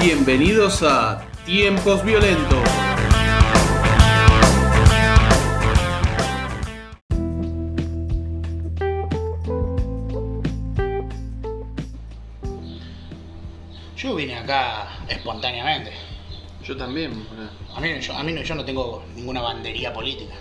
Bienvenidos a Tiempos Violentos. Yo vine acá espontáneamente. Yo también. boludo. A mí, yo, a mí no, yo no tengo ninguna bandería política.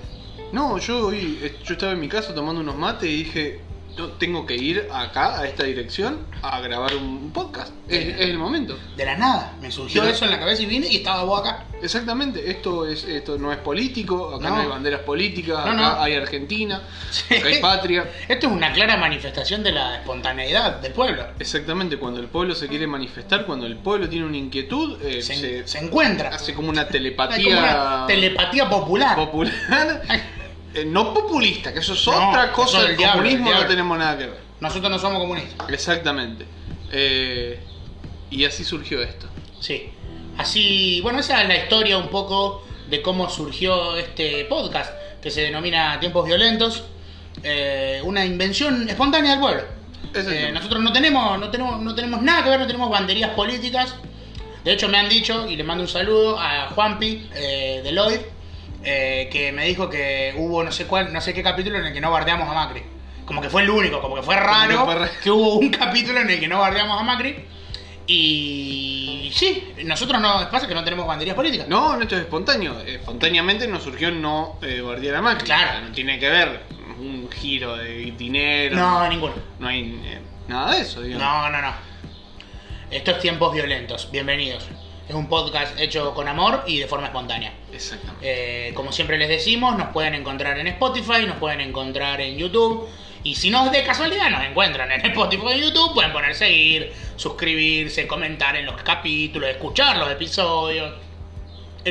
No, yo hoy, yo estaba en mi casa tomando unos mates y dije, yo tengo que ir acá, a esta dirección, a grabar un podcast. Es, es el momento. De la nada, me surgió Pero- eso en la cabeza y vine y estaba vos acá. Exactamente, esto es esto no es político, acá no, No. hay banderas políticas, No, acá no. hay Argentina, Sí. acá hay patria. Esto es una clara manifestación de la espontaneidad del pueblo. Exactamente, cuando el pueblo se quiere manifestar, cuando el pueblo tiene una inquietud, eh, Se, se, se encuentra. hace como una telepatía como una telepatía popular. popular. Eh, no populista, que eso es No, otra cosa del diablo, comunismo, no tenemos nada que ver. Nosotros no somos comunistas. Exactamente. Eh, y así surgió esto. Sí. Así, bueno, esa es la historia un poco de cómo surgió este podcast que se denomina Tiempos Violentos. Eh, una invención espontánea del pueblo. Eh, nosotros no tenemos, no, tenemos, no tenemos nada que ver, no tenemos banderías políticas. De hecho, me han dicho, y le mando un saludo a Juanpi eh, de Lloyd, eh, que me dijo que hubo no sé cuál, no sé qué capítulo en el que no bardeamos a Macri. Como que fue el único, como que fue raro que fue ra- que hubo un capítulo en el que no bardeamos a Macri. Y sí, nosotros no, pasa que no tenemos banderías políticas. No, no, esto es espontáneo. Espontáneamente nos surgió no eh, bardear a Macri. Claro. No tiene que ver un giro de dinero. No, ninguno. No hay eh, nada de eso, digamos. No, no, no. Estos tiempos violentos, bienvenidos. Es un podcast hecho con amor y de forma espontánea. Exactamente. Eh, como siempre les decimos, nos pueden encontrar en Spotify, nos pueden encontrar en YouTube. Y si no de casualidad nos encuentran en Spotify en YouTube, pueden poner seguir, suscribirse, comentar en los capítulos, escuchar los episodios.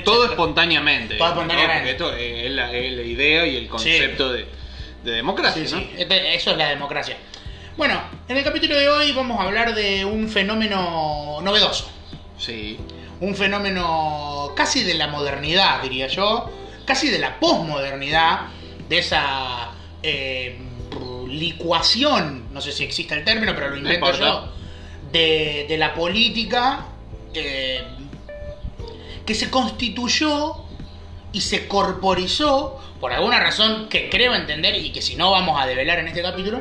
Todo espontáneamente. Todo ¿no? espontáneamente. Porque esto es la, es la idea y el concepto de, de democracia, Sí, ¿no? sí, este- eso es la democracia. Bueno, en el capítulo de hoy vamos a hablar de un fenómeno novedoso. Sí. Un fenómeno casi de la modernidad, diría yo. Casi de la posmodernidad. De esa eh, licuación, no sé si existe el término, pero lo invento yo. De, de la política eh, que se constituyó y se corporizó, por alguna razón que creo entender y que si no vamos a develar en este capítulo,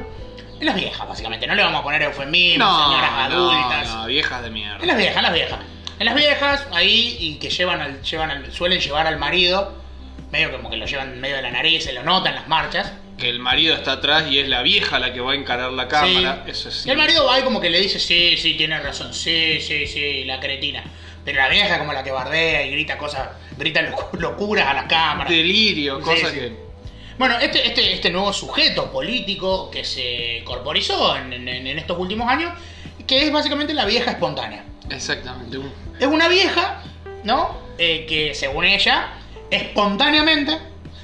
en las viejas, básicamente. No le vamos a poner eufemismos, señoras adultas. No, viejas de mierda. En las viejas, en las viejas. En las viejas, ahí, y que llevan al, llevan al- suelen llevar al marido, medio como que lo llevan medio de la nariz, se lo nota en las marchas. Que el marido está atrás y es la vieja la que va a encarar la cámara. Eso es Y el marido va y como que le dice, sí, sí, tiene razón, sí, sí, sí, la cretina. Pero la vieja como la que bardea y grita cosas, grita locu- locuras a la cámara. Delirio, Sí, cosa sí. que. Bueno, este, este, este nuevo sujeto político que se corporizó en, en- en estos últimos años, que es básicamente la vieja espontánea. Exactamente. Es una vieja, ¿no? Eh, que según ella, espontáneamente,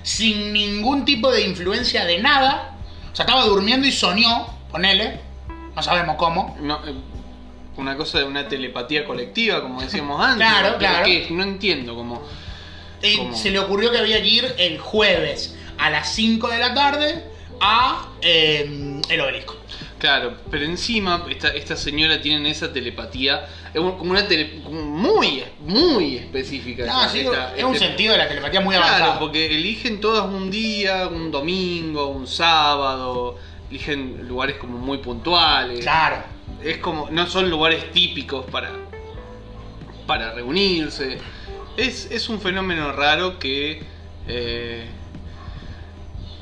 sin ningún tipo de influencia de nada, o sea, estaba durmiendo y soñó, ponele, no sabemos cómo. no, eh, una cosa de una telepatía colectiva, como decíamos antes. Claro, ¿Pero claro. qué? No entiendo cómo. Y ¿Cómo? se le ocurrió que había que ir el jueves a las 5 de la tarde a eh, el obelisco. Claro, pero encima esta, esta señora tiene esa telepatía, es un- como una tele, como muy, muy específica. Ah, esta- sí, esta- es un este- sentido de la telepatía muy Claro, avanzado. porque eligen todas un día, un domingo, un sábado, eligen lugares como muy puntuales. Claro. Es como, no son lugares típicos para, para reunirse. Es, es un fenómeno raro que, eh,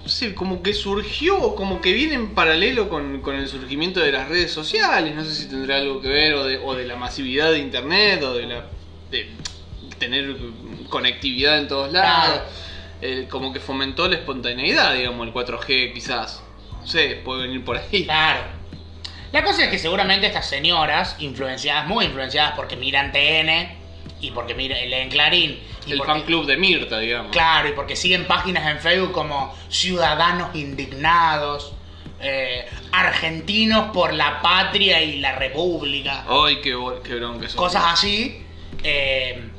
no sé, como que surgió, como que viene en paralelo con, con el surgimiento de las redes sociales. No sé si tendrá algo que ver, o de, o de la masividad de internet, o de la de tener conectividad en todos lados. Eh, como que fomentó la espontaneidad, digamos, el 4G quizás. No sé, puede venir por ahí. Claro. La cosa es que seguramente estas señoras, influenciadas, muy influenciadas porque miran TN y porque miran, leen Clarín. Y El porque- fan club de Mirta, digamos. Claro, y porque siguen páginas en Facebook como Ciudadanos Indignados, eh, Argentinos por la Patria y la República, Ay, qué, qué bronca eso. cosas así. eh,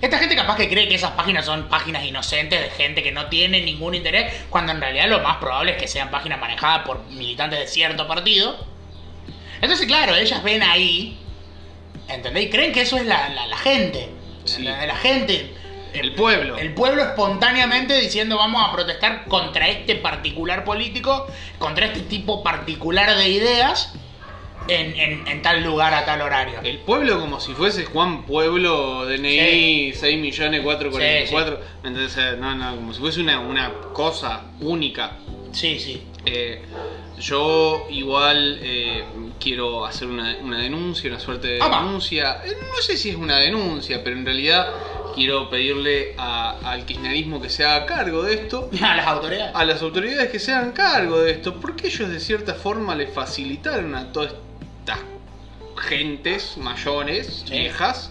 Esta gente capaz que cree que esas páginas son páginas inocentes de gente que no tiene ningún interés, cuando en realidad lo más probable es que sean páginas manejadas por militantes de cierto partido. Entonces, claro, ellas ven ahí, ¿entendés? Y creen que eso es la, la- la gente. Sí. La gente. El pueblo. El pueblo espontáneamente diciendo vamos a protestar contra este particular político, contra este tipo particular de ideas en, en- en tal lugar a tal horario. El pueblo como si fuese Juan Pueblo, DNI 6 millones 444. ¿Me entendés? Eh, No, no, como si fuese una, una cosa única. Sí, sí. Eh, yo igual eh, quiero hacer una, una denuncia, una suerte de Apa. denuncia. Eh, no sé si es una denuncia, pero en realidad quiero pedirle a- al kirchnerismo que se haga cargo de esto. A las autoridades. A las autoridades que se hagan cargo de esto, porque ellos de cierta forma le facilitaron a todas estas gentes mayores, Sí. viejas,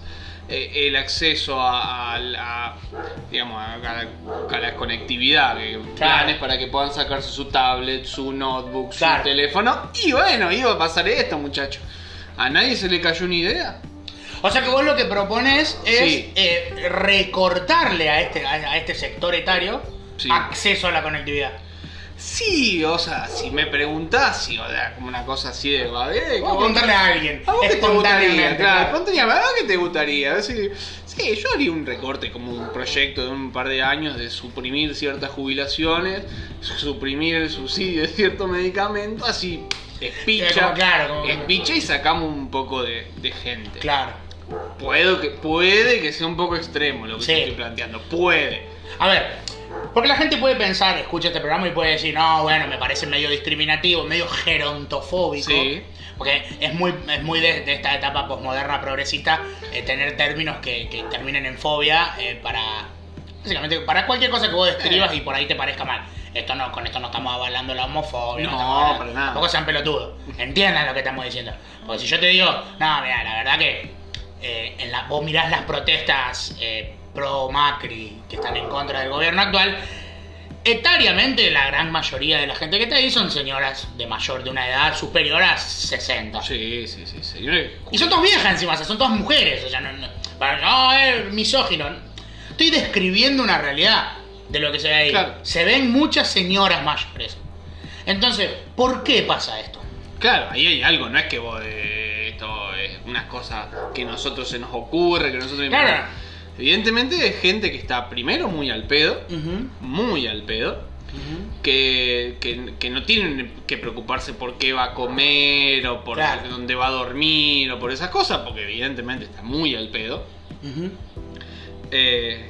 eh, el acceso a, digamos, a, la, a la conectividad, que- planes para que puedan sacarse su tablet, su notebook, Claro. su teléfono. Y bueno, iba a pasar esto, muchachos. ¿A nadie se le cayó una idea? O sea que vos lo que propones es Sí. eh, recortarle a este, a, a este sector etario Sí. acceso a la conectividad. Sí, o sea, si me preguntás, si, o sea, como una cosa así de... "Va, eh, ¿cómo- preguntarle a alguien. ¿A vos qué te gustaría? Claro, espontáneamente, ¿a vos qué te gustaría? Sí, sí, yo haría un recorte, como un proyecto de un par de años de suprimir ciertas jubilaciones, suprimir el subsidio de cierto medicamento, así espicha, claro, como- espicha y sacamos un poco de, de gente. Claro. Puedo que, puede que sea un poco extremo lo que Sí. te estoy planteando, puede. A ver, porque la gente puede pensar, escucha este programa y puede decir, no, bueno, me parece medio discriminativo, medio gerontofóbico. Sí. Porque es muy, es muy de, de esta etapa posmoderna progresista eh, tener términos que, que terminen en fobia eh, para. Básicamente, para cualquier cosa que vos describas Eh. y por ahí te parezca mal. Esto no, con esto no estamos avalando la homofobia. No, avalando- para nada. Tampoco sean pelotudos. Entiendan lo que estamos diciendo. Porque si yo te digo, no, mira, la verdad que eh, en la, vos mirás las protestas pro Macri que están en contra del gobierno actual, etariamente la gran mayoría de la gente que está ahí son señoras de mayor, de una edad superior a 60. Sí, sí, sí, señores. Y son todas viejas encima, o sea, son todas mujeres, o sea, no, no, para- no es misógino. Estoy describiendo una realidad de lo que se ve ahí. Claro. Se ven muchas señoras mayores. Entonces, ¿por qué pasa esto? Claro, ahí hay algo, no es que vos eh, esto es una cosa que a nosotros se nos ocurre, que nosotros Claro. Evidentemente es gente que está primero muy al pedo, muy al pedo, que, que, que no tienen que preocuparse por qué va a comer o por Claro. dónde va a dormir o por esas cosas, porque evidentemente está muy al pedo. Eh,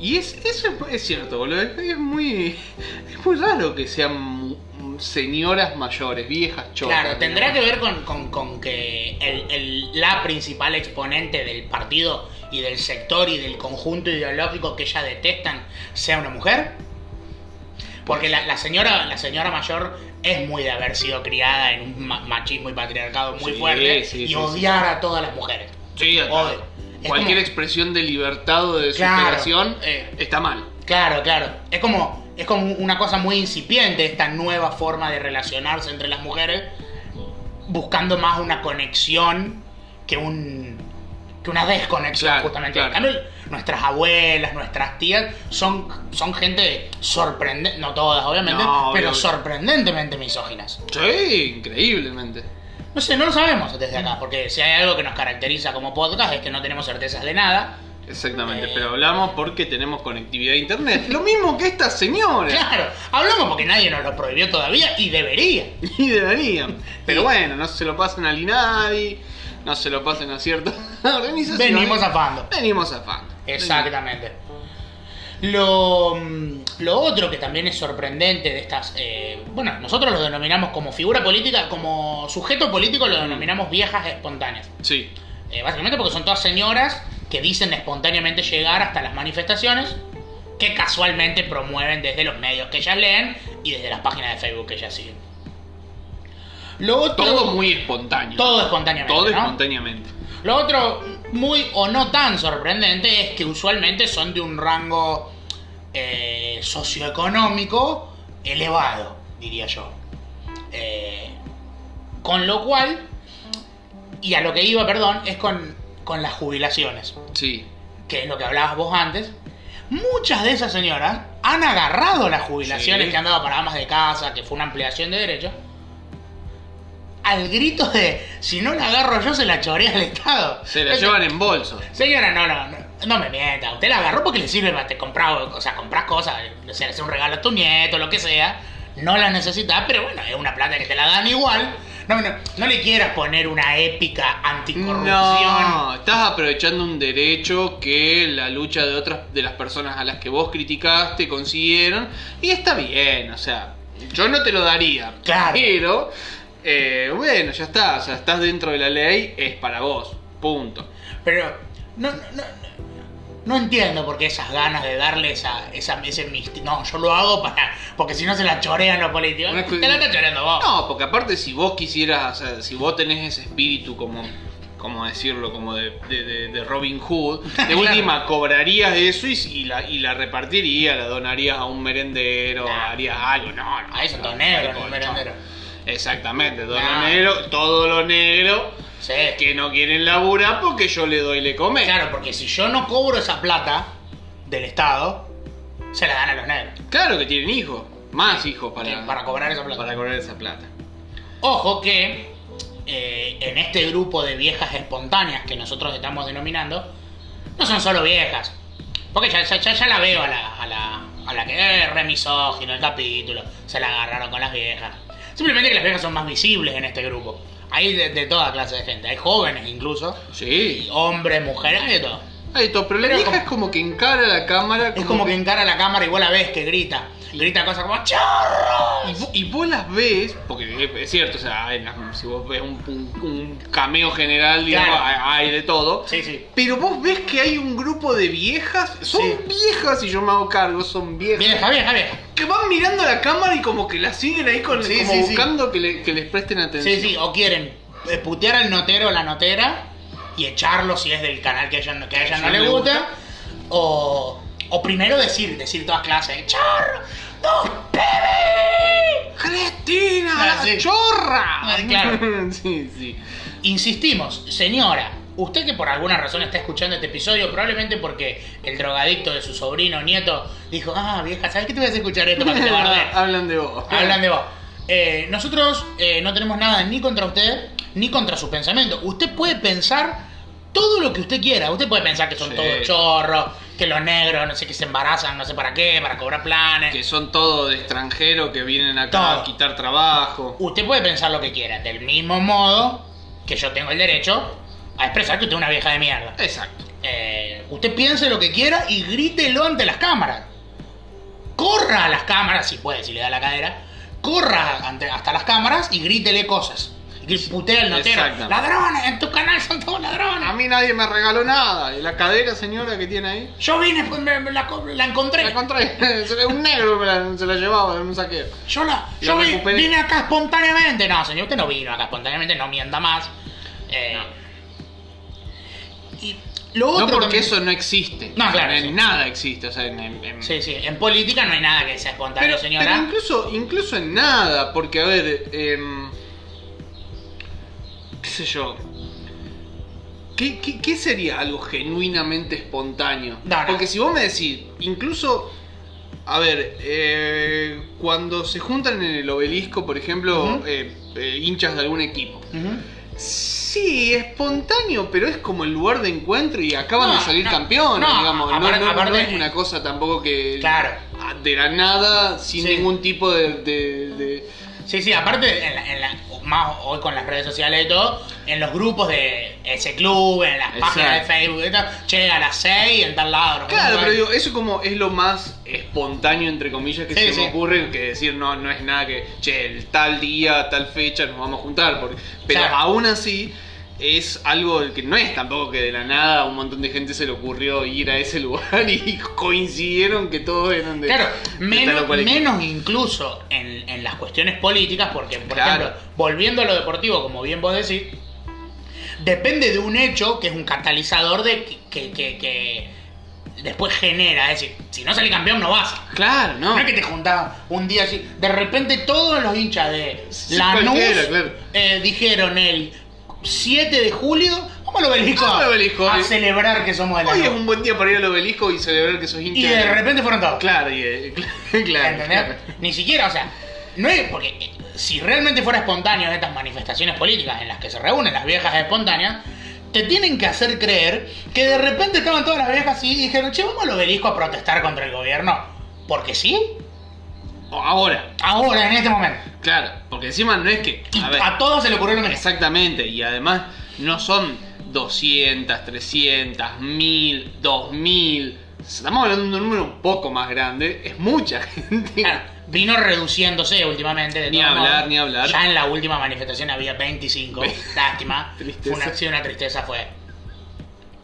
y es, eso es, es cierto, boludo. Es, muy, es muy raro que sean señoras mayores, viejas chotas. Claro, tendrá que ver con, con- con que el- el- la principal exponente del partido y del sector y del conjunto ideológico que ella detestan sea una mujer. Porque la, la señora, la señora mayor es muy de haber sido criada en un ma- machismo y patriarcado muy Sí, fuerte sí, y sí, odiar a todas las mujeres. Sí, Odio. Cualquier como- expresión de libertad o de Claro, superación eh. está mal. Claro, claro. Es como, es como una cosa muy incipiente esta nueva forma de relacionarse entre las mujeres, buscando más una conexión que un que una desconexión Claro, justamente. claro. En cambio, nuestras abuelas, nuestras tías son, son gente sorprendente, no todas obviamente, No, pero obvio. sorprendentemente misóginas. Sí, increíblemente. No sé, no lo sabemos desde acá, porque si hay algo que nos caracteriza como podcast es que no tenemos certezas de nada. Exactamente, Eh. pero hablamos porque tenemos conectividad a internet. Lo mismo que esta señora. Claro, hablamos porque nadie nos lo prohibió todavía y debería. Y deberían. Pero bueno, no se lo pasen al INADI, no se lo pasen a ciertas organizaciones. Venimos zafando. Venimos zafando. Exactamente. Lo, mm, lo otro que también es sorprendente de estas, eh, bueno, nosotros lo denominamos como figura política, como sujeto político lo denominamos viejas espontáneas. Sí. Eh, básicamente porque son todas señoras que dicen espontáneamente llegar hasta las manifestaciones que casualmente promueven desde los medios que ellas leen y desde las páginas de Facebook que ellas siguen. Lo otro, Todo muy espontáneo. todo espontáneamente. Todo ¿no? espontáneamente. Lo otro, muy o no tan sorprendente, es que usualmente son de un rango eh, socioeconómico elevado, diría yo. Eh, con lo cual, y a lo que iba, perdón, es con, con las jubilaciones. Sí. que es lo que hablabas vos antes, muchas de esas señoras han agarrado las jubilaciones Sí. que han dado para amas de casa, que fue una ampliación de derechos, al grito de, si no la agarro yo, se la chorea al Estado. Se la llevan en bolso. Señora, no, no, no, no me mienta. Usted la agarró porque le sirve para te comprar, o sea, compras cosas, o sea, le hace un regalo a tu nieto, lo que sea. No la necesitas, pero bueno, es una plata que te la dan igual. No, no, no le quieras poner una épica anticorrupción. No, estás aprovechando un derecho que la lucha de otras de las personas a las que vos criticaste consiguieron y está bien, o sea, yo no te lo daría, Claro. pero eh, bueno, ya está, o sea, estás dentro de la ley, es para vos, punto. Pero no, no, no, entiendo por qué esas ganas de darle esa, esa, ese No, yo lo hago para. Porque si no se la chorean los políticos. Te la está choreando vos. No, porque aparte si vos quisieras, o sea, si vos tenés ese espíritu como, como decirlo, como de, de- Robin Hood, de última cobrarías eso y, y la, y la repartirías, la donarías a un merendero, Nah. harías algo, no, no. No, negros, no, los no. merenderos. Exactamente, todo Nah. lo negro, todo lo negro Sí. que no quieren laburar porque yo le doy le comer. Claro, porque si yo no cobro esa plata del Estado, se la dan a los negros. Claro que tienen hijos, más hijos para, para cobrar esa plata. para cobrar esa plata. Ojo que eh, en este grupo de viejas espontáneas que nosotros estamos denominando, no son solo viejas. Porque ya, ya, ya- ya la veo a la, a la, a la que es re misógino el capítulo, se la agarraron con las viejas. Simplemente que las viejas son más visibles en este grupo. Hay de, de toda clase de gente, hay jóvenes incluso, Sí. hombres, mujeres, hay de todo. Ahí todo, pero la Pero vieja como- es como que encara la cámara. Es como que encara la cámara y vos la ves que grita. Grita cosas como ¡Chorro! Y, vo- y vos las ves, porque es, cierto, o sea, si vos ves un, un- un cameo general, digamos, Claro. hay, de todo. Sí, sí. Pero vos ves que hay un grupo de viejas, son Sí. viejas, y yo me hago cargo, son viejas. Vieja, vieja, vieja. Que van mirando la cámara y como que la siguen ahí con, Sí, como sí, buscando Que, le- que les presten atención. Sí, sí, o quieren eh, putear al notero o la notera y echarlo si es del canal que a ella, no- que a ella no le gusta. gusta. O, o primero decir, decir todas clases, ¡Chorro! ¡No, bebé! ¡Cristina! Ah, la sí. ¡Chorra! Ah, claro. sí, sí. Insistimos, señora, usted que por alguna razón está escuchando este episodio, probablemente porque el drogadicto de su sobrino o nieto dijo, ah, vieja, ¿sabes qué te voy a escuchar esto para que te? Hablan de vos. Hablan de vos. Eh, nosotros eh, no tenemos nada ni contra usted, ni contra su pensamiento. Usted puede pensar todo lo que usted quiera. Usted puede pensar que son Sí. todos chorros, que los negros, no sé, que se embarazan, no sé para qué, para cobrar planes. Que son todos de extranjeros que vienen acá Todo. a quitar trabajo. Usted puede pensar lo que quiera. Del mismo modo que yo tengo el derecho a expresar que usted es una vieja de mierda. Exacto. Eh, usted piense lo que quiera y grítelo ante las cámaras. Corra a las cámaras, si puede, si le da la cadera. Corra ante- hasta las cámaras y grítele cosas. Y putea al notero. Ladrones, en tu canal son todos ladrones. A mí nadie me regaló nada. ¿Y la cadera, señora, que tiene ahí? Yo vine, pues, me- me la, la encontré. La encontré. Un negro me la- se la llevaba en un saqueo. Yo, la, yo vi- vine acá espontáneamente. No, señor, usted no vino acá espontáneamente, no mienta más. Eh, Y lo otro No porque también- eso no existe. No, claro, En sí. nada existe. O sea, en, en- Sí, sí, en política no hay nada que sea espontáneo, Pero, señora. pero incluso, incluso en nada, porque a ver, em, qué sé yo, ¿qué, qué, qué sería algo genuinamente espontáneo? No, no. Porque si vos me decís, incluso, a ver, eh, cuando se juntan en el obelisco, por ejemplo, eh, eh, hinchas de algún equipo. Sí, espontáneo, pero es como el lugar de encuentro y acaban No, de salir campeones, no, digamos. No, aparte- es una cosa tampoco que. Claro. De la nada, sin Sí. ningún tipo de. de- de- Sí, sí, aparte, en la- en la- más hoy con las redes sociales y todo, en los grupos de ese club, en las páginas de. Facebook y tal, che, a las 6 en tal lado. Claro, pero digo, eso como es lo más espontáneo, entre comillas, que Sí, se sí. me ocurre, que decir, no, no es nada que, che, el tal día, tal fecha nos vamos a juntar. Porque, pero Claro. aún así, es algo que no es tampoco que de la nada a un montón de gente se le ocurrió ir a ese lugar y coincidieron que todos eran de. Claro, menos, menos incluso en, en las cuestiones políticas, porque, por Claro. ejemplo, volviendo a lo deportivo, como bien vos decís, depende de un hecho que es un catalizador de que, que- que- después genera. Es decir, si no salís campeón, no vas. Claro, no. No es que te juntabas un día así. De repente todos los hinchas de Sí, Lanús claro. eh, dijeron el 7 de julio, Vamos al obelisco, Vamos al obelisco. a celebrar que somos de la Hoy es un buen día para ir al obelisco y celebrar que sos hincha. Y de repente fueron todos. Claro, y, eh, claro, ¿Entendés? claro. Ni siquiera, o sea, no es porque eh, si realmente fuera espontáneo en estas manifestaciones políticas en las que se reúnen las viejas espontáneas, te tienen que hacer creer que de repente estaban todas las viejas así y dijeron, che, vamos al obelisco a protestar contra el gobierno. Porque sí, Ahora, ahora, en este momento. claro, porque encima no es que. A ver, a todos se le ocurrió lo mismo. exactamente, y además no son 200, 300, 1000, 2000. Estamos hablando de un número un poco más grande, es mucha gente. Claro, vino reduciéndose últimamente. De Ni hablar, ni hablar. Ya en la última manifestación había 25. Lástima. Fue una, sí, una tristeza fue.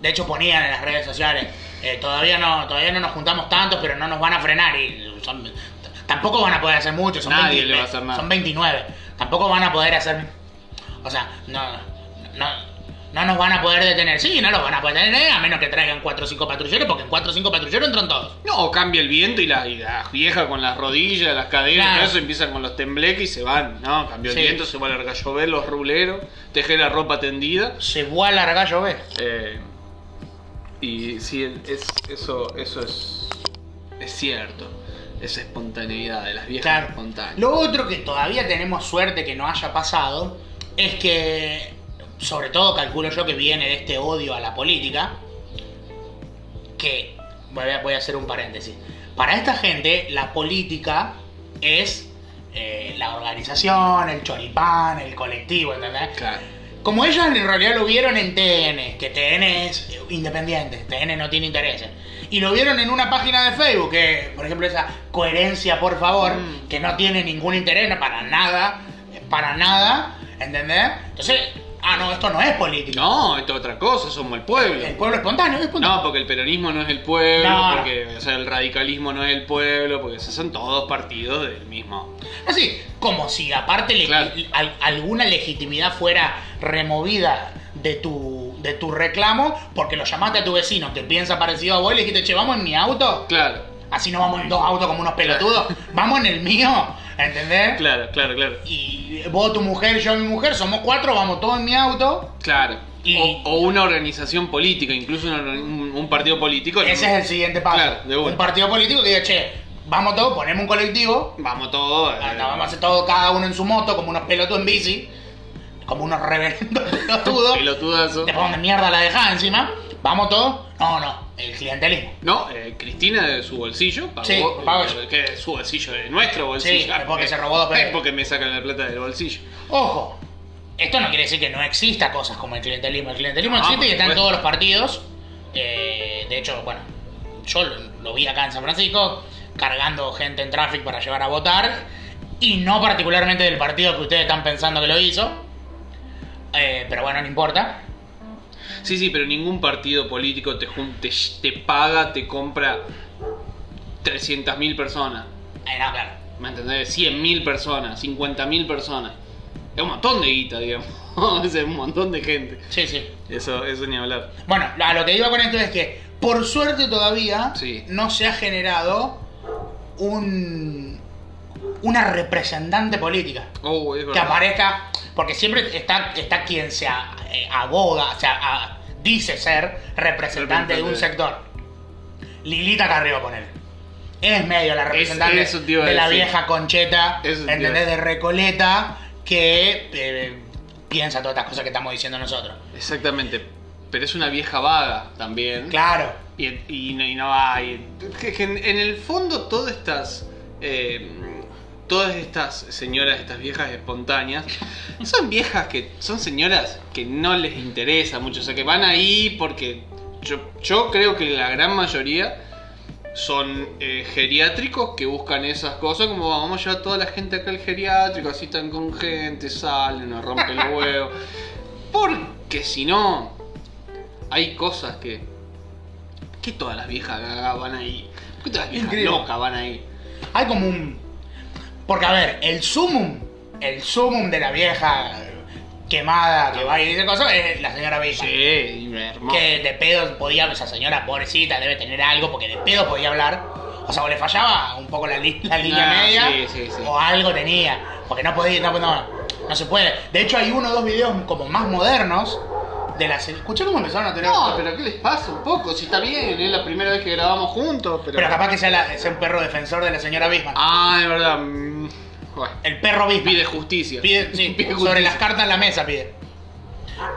De hecho ponían en las redes sociales, eh, todavía no todavía no nos juntamos tantos, pero no nos van a frenar y son- tampoco van a poder hacer mucho, son, Nadie 20 le va a hacer nada. son 29. Tampoco van a poder hacer o sea, no no no nos van a poder detener. Sí, no los van a poder detener a menos que traigan 4 o 5 patrulleros, porque en 4 o 5 patrulleros entran todos. No, o cambia el viento y la, y la vieja con las rodillas, las cadenas, Claro. todo eso empiezan con los tembleques y se van, ¿no? Cambió Sí. el viento, se va a largar llover, los ruleros, tejer la ropa tendida. Se va a largar llover. Eh, y sí, es, eso, eso es, es cierto. Esa espontaneidad de las viejas Claro. espontáneas. Lo otro que todavía tenemos suerte que no haya pasado es que, sobre todo calculo yo que viene de este odio a la política, que voy a, voy a hacer un paréntesis. Para esta gente la política es eh, la organización, el choripán, el colectivo, ¿entendés? Claro. Como ellos en realidad lo vieron en TN, que TN es independiente, TN no tiene intereses. Y lo vieron en una página de Facebook, que por ejemplo esa coherencia por favor, Mm. que no tiene ningún interés para nada, eh, para nada, ¿entendés? Entonces, ah no, esto no es política. No, esto es otra cosa, somos el pueblo. El pueblo espontáneo es espontáneo. No, porque el peronismo no es el pueblo, No. porque o sea, el radicalismo no es el pueblo, porque son todos partidos del mismo. Así, como si aparte le- Claro. al- alguna legitimidad fuera removida de tu, de tu reclamo, porque lo llamaste a tu vecino que piensa parecido a vos y le dijiste, che, vamos en mi auto. Claro, Así no vamos en dos autos como unos pelotudos. Vamos en el mío, ¿entendés? claro, claro, claro. Y vos, tu mujer, yo, mi mujer, somos cuatro, vamos todos en mi auto. Claro. Y- O, o una organización política, incluso un, un partido político. Ese es el siguiente paso. Claro, de. Un partido político que diga, che, vamos todos, ponemos un colectivo, Vamos todos. eh, vamos a hacer todo cada uno en su moto, como unos pelotudos en bici, como unos reverendos pelotudos. Pelotudazo. Después donde mierda la dejás encima, vamos todos. No, no, el clientelismo. No, eh, Cristina de su bolsillo pagó. Sí, pagó eh, yo. que es su bolsillo, de nuestro bolsillo. Sí, es porque se robó dos. Es porque me sacan la plata del bolsillo. Ojo, esto no quiere decir que no exista cosas como el clientelismo. El clientelismo No, existe y está en todos los partidos. Eh, de hecho, bueno, yo lo, lo vi acá en San Francisco, cargando gente en tráfico para llevar a votar. Y no particularmente del partido que ustedes están pensando que lo hizo. Eh, pero bueno, no importa. Sí, sí, pero ningún partido político te, te, te paga, te compra 300.000 personas. Eh, no, claro. ¿Me entendés? 100.000 personas, 50.000 personas. Es un montón de guita, digamos. es un montón de gente. Sí, sí. Eso, eso ni hablar. Bueno, a lo que iba con esto es que, por suerte todavía, Sí. no se ha generado un una representante política. Oh, es que aparezca, porque siempre está, está quien se eh, aboga, o sea, dice ser representante de un sector. Lilita Carrió, poner. Es medio la representante de la decir. vieja concheta, ¿entendés? De. Recoleta, que eh, piensa todas estas cosas que estamos diciendo nosotros. Exactamente. Pero es una vieja vaga también. Claro. Y, y no, y no va. y- que- que en, en el fondo, todas estas. eh, todas estas señoras, estas viejas espontáneas, son viejas que. son señoras que no les interesa mucho. O sea, que van ahí porque. Yo, yo creo que la gran mayoría son eh, geriátricos que buscan esas cosas, como vamos a llevar a toda la gente acá al geriátrico, así están con gente, salen, nos rompen los huevos. Porque si no, hay cosas que. que todas las viejas van ahí? ¿Por qué todas las viejas Increíble. locas van ahí? Hay como un. Porque, a ver, el sumum, el sumum de la vieja quemada que va y dice cosas es la señora Villa. Sí, hermoso. Que de pedo podía, esa señora pobrecita debe tener algo porque de pedo podía hablar. O sea, o le fallaba un poco la, li- la línea Ah, media. sí, sí, sí. O algo tenía. Porque no podía, no, no, no se puede. De hecho, hay uno o dos videos como más modernos de la Escuchá cómo empezaron a tener. No, pero ¿qué les pasa un poco? Si está bien, es la primera vez que grabamos juntos, pero... Pero capaz que sea, la- sea un perro defensor de la señora Bisman. Ah, de verdad. mm, Bueno, El perro Bisman. pide justicia. Pide, sí, Pide sobre justicia. las cartas en la mesa pide.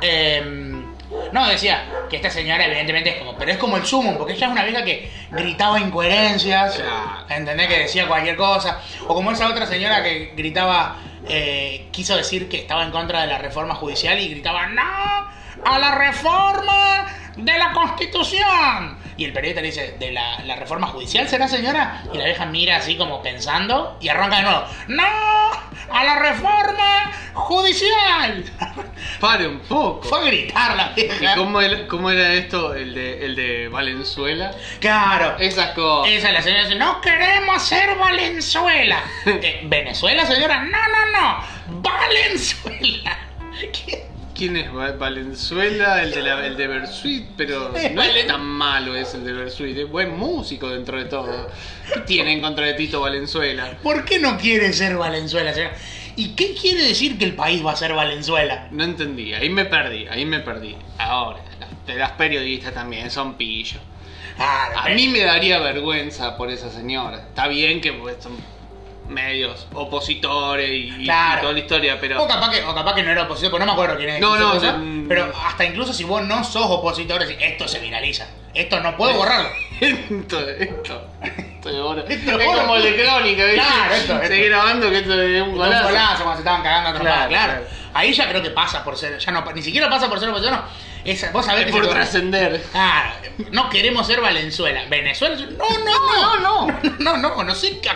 Em, no, decía que esta señora evidentemente es como, pero es como el sumo, porque ella es una vieja que gritaba incoherencias, Claro. ¿entendés? Que decía cualquier cosa. O como esa otra señora que gritaba, eh, quiso decir que estaba en contra de la reforma judicial y gritaba, ¡No! ¡A la reforma de la constitución! Y el periodista le dice, ¿de la, la reforma judicial será señora? Y la vieja mira así como pensando y arranca de nuevo, ¡No! ¡A la reforma judicial! Pare un poco. Fue a gritar la ¿Y vieja. cómo era, cómo era esto, el de, el de Valenzuela? Claro. Esas cosas. Esa la señora dice, no queremos ser Valenzuela. Eh, ¿Venezuela, señora? No, no, no. Valenzuela. ¿Qué? ¿Quién es Va- Valenzuela? El de, la, el de Bersuit, pero no es tan malo es el de Bersuit, es buen músico dentro de todo. ¿Qué tiene en contra de Tito Valenzuela? ¿Por qué no quiere ser Valenzuela? ¿Y qué quiere decir que el país va a ser Valenzuela? No entendí, ahí me perdí, ahí me perdí. Ahora, las, periodistas también son pillos. A mí me daría vergüenza por esa señora. Está bien que pues, son medios opositores y, y Claro. toda la historia, pero... O capaz, que, o capaz que no era opositor, porque no me acuerdo quién es. No, no, sos, mm. Pero hasta incluso si vos no sos opositor, esto se viraliza. Esto no puedo borrarlo. esto, esto, esto. Esto es como el de Crónica, ¿viste? Claro, esto. Seguí grabando que esto es un Un golazo. golazo cuando se estaban cagando a Claro, claro, claro. Ahí ya creo que pasa por ser, ya no, ni siquiera pasa por ser opositor, no. Vos sabés Es que por trascender. Ah, no queremos ser Valenzuela. Venezuela. No, no, no, no. No, no, no, no sé qué.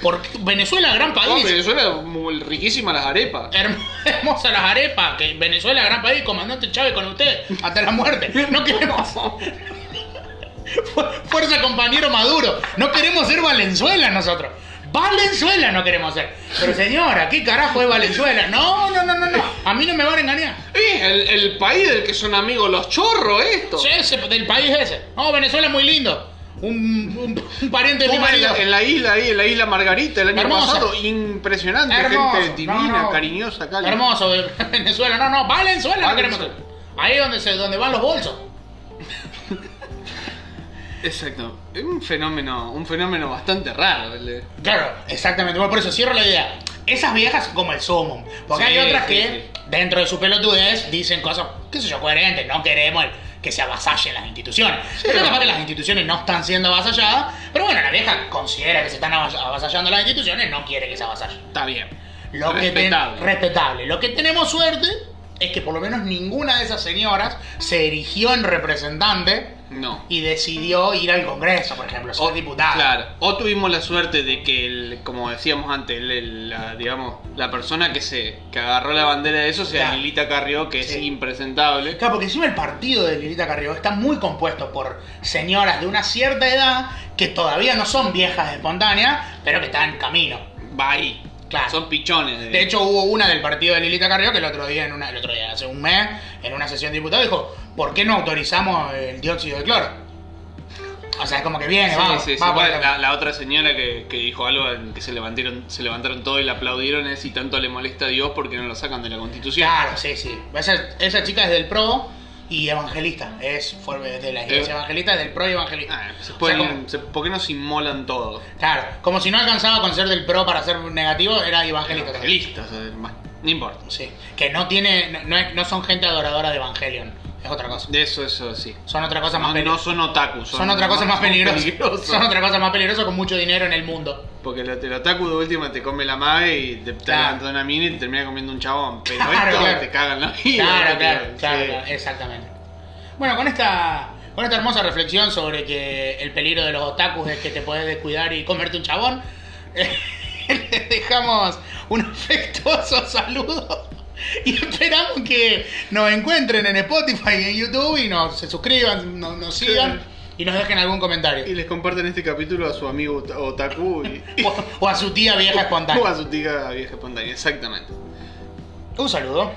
Por Venezuela, gran No, país. Venezuela, muy riquísimas las arepas. Herm- Hermosa las arepas. Que Venezuela, gran país. Comandante Chávez con usted. Hasta la muerte. No queremos. Fu- Fuerza compañero Maduro. No queremos ser Valenzuela nosotros. Valenzuela no queremos ser. Pero señora, ¿qué carajo es Valenzuela? No, no, no, no, no. A mí no me van a engañar. Eh, el, el país del que son amigos los chorros, esto. Sí, ese, del país ese. No, Venezuela es muy lindo. Un, un, un pariente de mi en la, marido. en la isla ahí, en la isla Margarita el año Hermosa. pasado, impresionante, Hermoso. gente divina, No, no. cariñosa, cálida. Hermoso, Venezuela. No, no, Valenzuela no queremos ser. Ahí es donde, se, donde van los bolsos. Exacto. Es un fenómeno, un fenómeno bastante raro. el de- Claro, exactamente. Bueno, por eso cierro la idea. Esas viejas como el sumum. Porque Sí, hay otras sí, que, dentro de su pelotudez, dicen cosas, qué sé yo, coherentes. No queremos el- que se avasallen las instituciones. pero no. capaz que las instituciones no están siendo avasalladas. Pero bueno, la vieja considera que se están avas- avasallando las instituciones, no quiere que se avasallen. Está bien. Lo que ten- Respetable. respetable. Lo que tenemos suerte es que por lo menos ninguna de esas señoras se erigió en representante No. y decidió ir al Congreso, por ejemplo, ser diputada. Claro. O tuvimos la suerte de que, el- como decíamos antes, el- el- la, digamos, la persona que se que agarró la bandera de eso sea Claro. Lilita Carrió, que es impresentable. Claro, porque encima el partido de Lilita Carrió está muy compuesto por señoras de una cierta edad que todavía no son viejas espontáneas, pero que están en camino. Va ahí. Claro. Son pichones. De hecho, hubo una del partido de Lilita Carrió que el otro día, en una, el otro día, hace un mes, en una sesión de diputados, dijo, ¿por qué no autorizamos el dióxido de cloro? O sea, es como que viene, Sí, vamos, sí, sí. la, la otra señora que, que dijo algo en que se levantaron, se levantaron todos y la aplaudieron es si tanto le molesta a Dios porque no lo sacan de la constitución. Claro, sí, sí. Esa, esa chica es del PRO y evangelista. Es fue de la iglesia Eh. evangelista, del PRO y evangelista. Ah, se O pueden- sea, como- se- ¿Por qué no se inmolan todos? claro, como si no alcanzaba con ser del PRO para ser negativo, era evangelista o sea, bueno, no importa. Sí. Que no tiene, no, no son gente adoradora de Evangelion. Es otra cosa. De eso, eso sí. Son otra cosa más No, no peligrosa. son otakus. Son otra cosa más peligrosa. peligrosos. Son otra cosa más peligrosa con mucho dinero en el mundo. Porque el, el otaku de última te come la madre y te, te Claro. levanta una mina y te termina comiendo un chabón. Pero Claro, esto claro. te cagan la vida. Claro, tío. claro, Sí. claro, claro, exactamente. Bueno, con esta, con esta hermosa reflexión sobre que el peligro de los otakus es que te puedes descuidar y comerte un chabón, les dejamos un afectuoso saludo y esperamos que nos encuentren en Spotify y en YouTube y nos se suscriban, nos, nos sigan y nos dejen algún comentario. Y les comparten este capítulo a su amigo ota- otaku y, O, o a su tía vieja o espontánea. a su tía vieja espontánea. Exactamente. Un saludo.